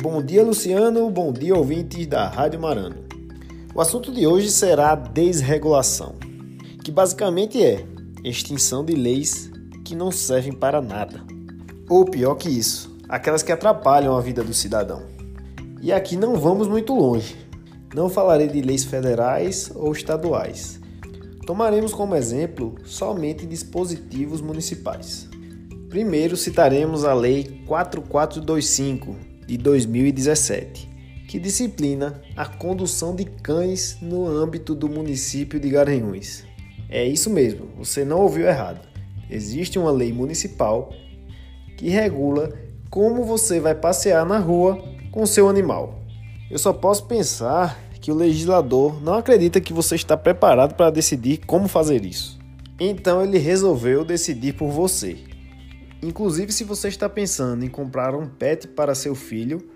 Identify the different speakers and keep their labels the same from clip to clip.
Speaker 1: Bom dia, Luciano. Bom dia, ouvintes da Rádio Marano. O assunto de hoje será desregulação, que basicamente é extinção de leis que não servem para nada. Ou pior que isso, aquelas que atrapalham a vida do cidadão. E aqui não vamos muito longe. Não falarei de leis federais ou estaduais. Tomaremos como exemplo somente dispositivos municipais. Primeiro citaremos a Lei 4425 de 2017, que disciplina a condução de cães no âmbito do município de Garanhuns. É isso mesmo, você não ouviu errado. Existe uma lei municipal que regula como você vai passear na rua com seu animal. Eu só posso pensar que o legislador não acredita que você está preparado para decidir como fazer isso. Então ele resolveu decidir por você. Inclusive, se você está pensando em comprar um pet para seu filho,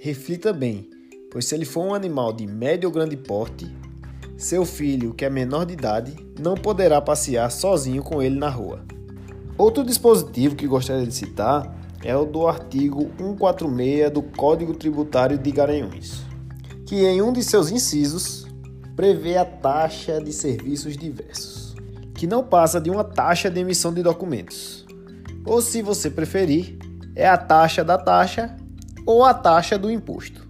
Speaker 1: reflita bem, pois se ele for um animal de médio ou grande porte, seu filho, que é menor de idade, não poderá passear sozinho com ele na rua. Outro dispositivo que gostaria de citar é o do artigo 146 do Código Tributário de Garanhuns, que em um de seus incisos prevê a taxa de serviços diversos, que não passa de uma taxa de emissão de documentos ou se você preferir, é a taxa da taxa ou a taxa do imposto.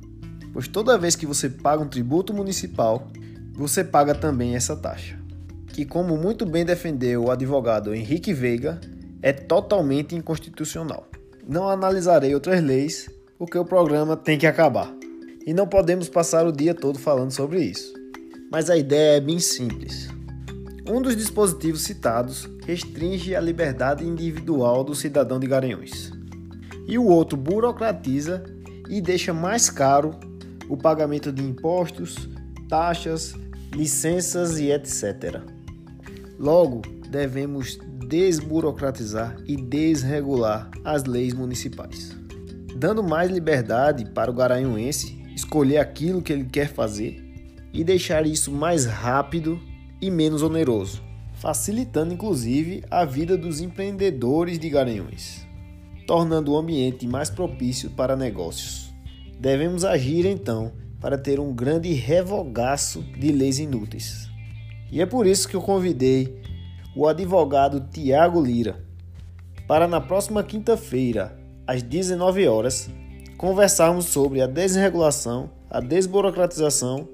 Speaker 1: Pois toda vez que você paga um tributo municipal, você paga também essa taxa, que, como muito bem defendeu o advogado Henrique Veiga, é totalmente inconstitucional. Não analisarei outras leis, porque o programa tem que acabar. E não podemos passar o dia todo falando sobre isso. Mas a ideia é bem simples. Um dos dispositivos citados restringe a liberdade individual do cidadão de Garanhuns, e o outro burocratiza e deixa mais caro o pagamento de impostos, taxas, licenças e etc. Logo, devemos desburocratizar e desregular as leis municipais, dando mais liberdade para o garanhuense escolher aquilo que ele quer fazer e deixar isso mais rápido e menos oneroso, facilitando inclusive a vida dos empreendedores de Garanhuns, tornando o ambiente mais propício para negócios. Devemos agir então para ter um grande revogaço de leis inúteis. E é por isso que eu convidei o advogado Tiago Lira para na próxima quinta-feira, às 19 horas, conversarmos sobre a desregulação, a desburocratização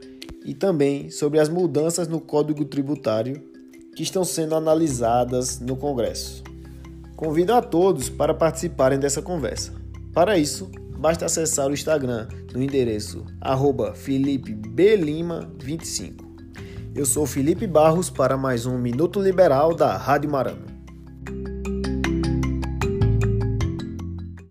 Speaker 1: e também sobre as mudanças no Código Tributário que estão sendo analisadas no Congresso. Convido a todos para participarem dessa conversa. Para isso, basta acessar o Instagram no endereço FelipeBelima25. Eu sou Felipe Barros para mais um Minuto Liberal da Rádio Marano.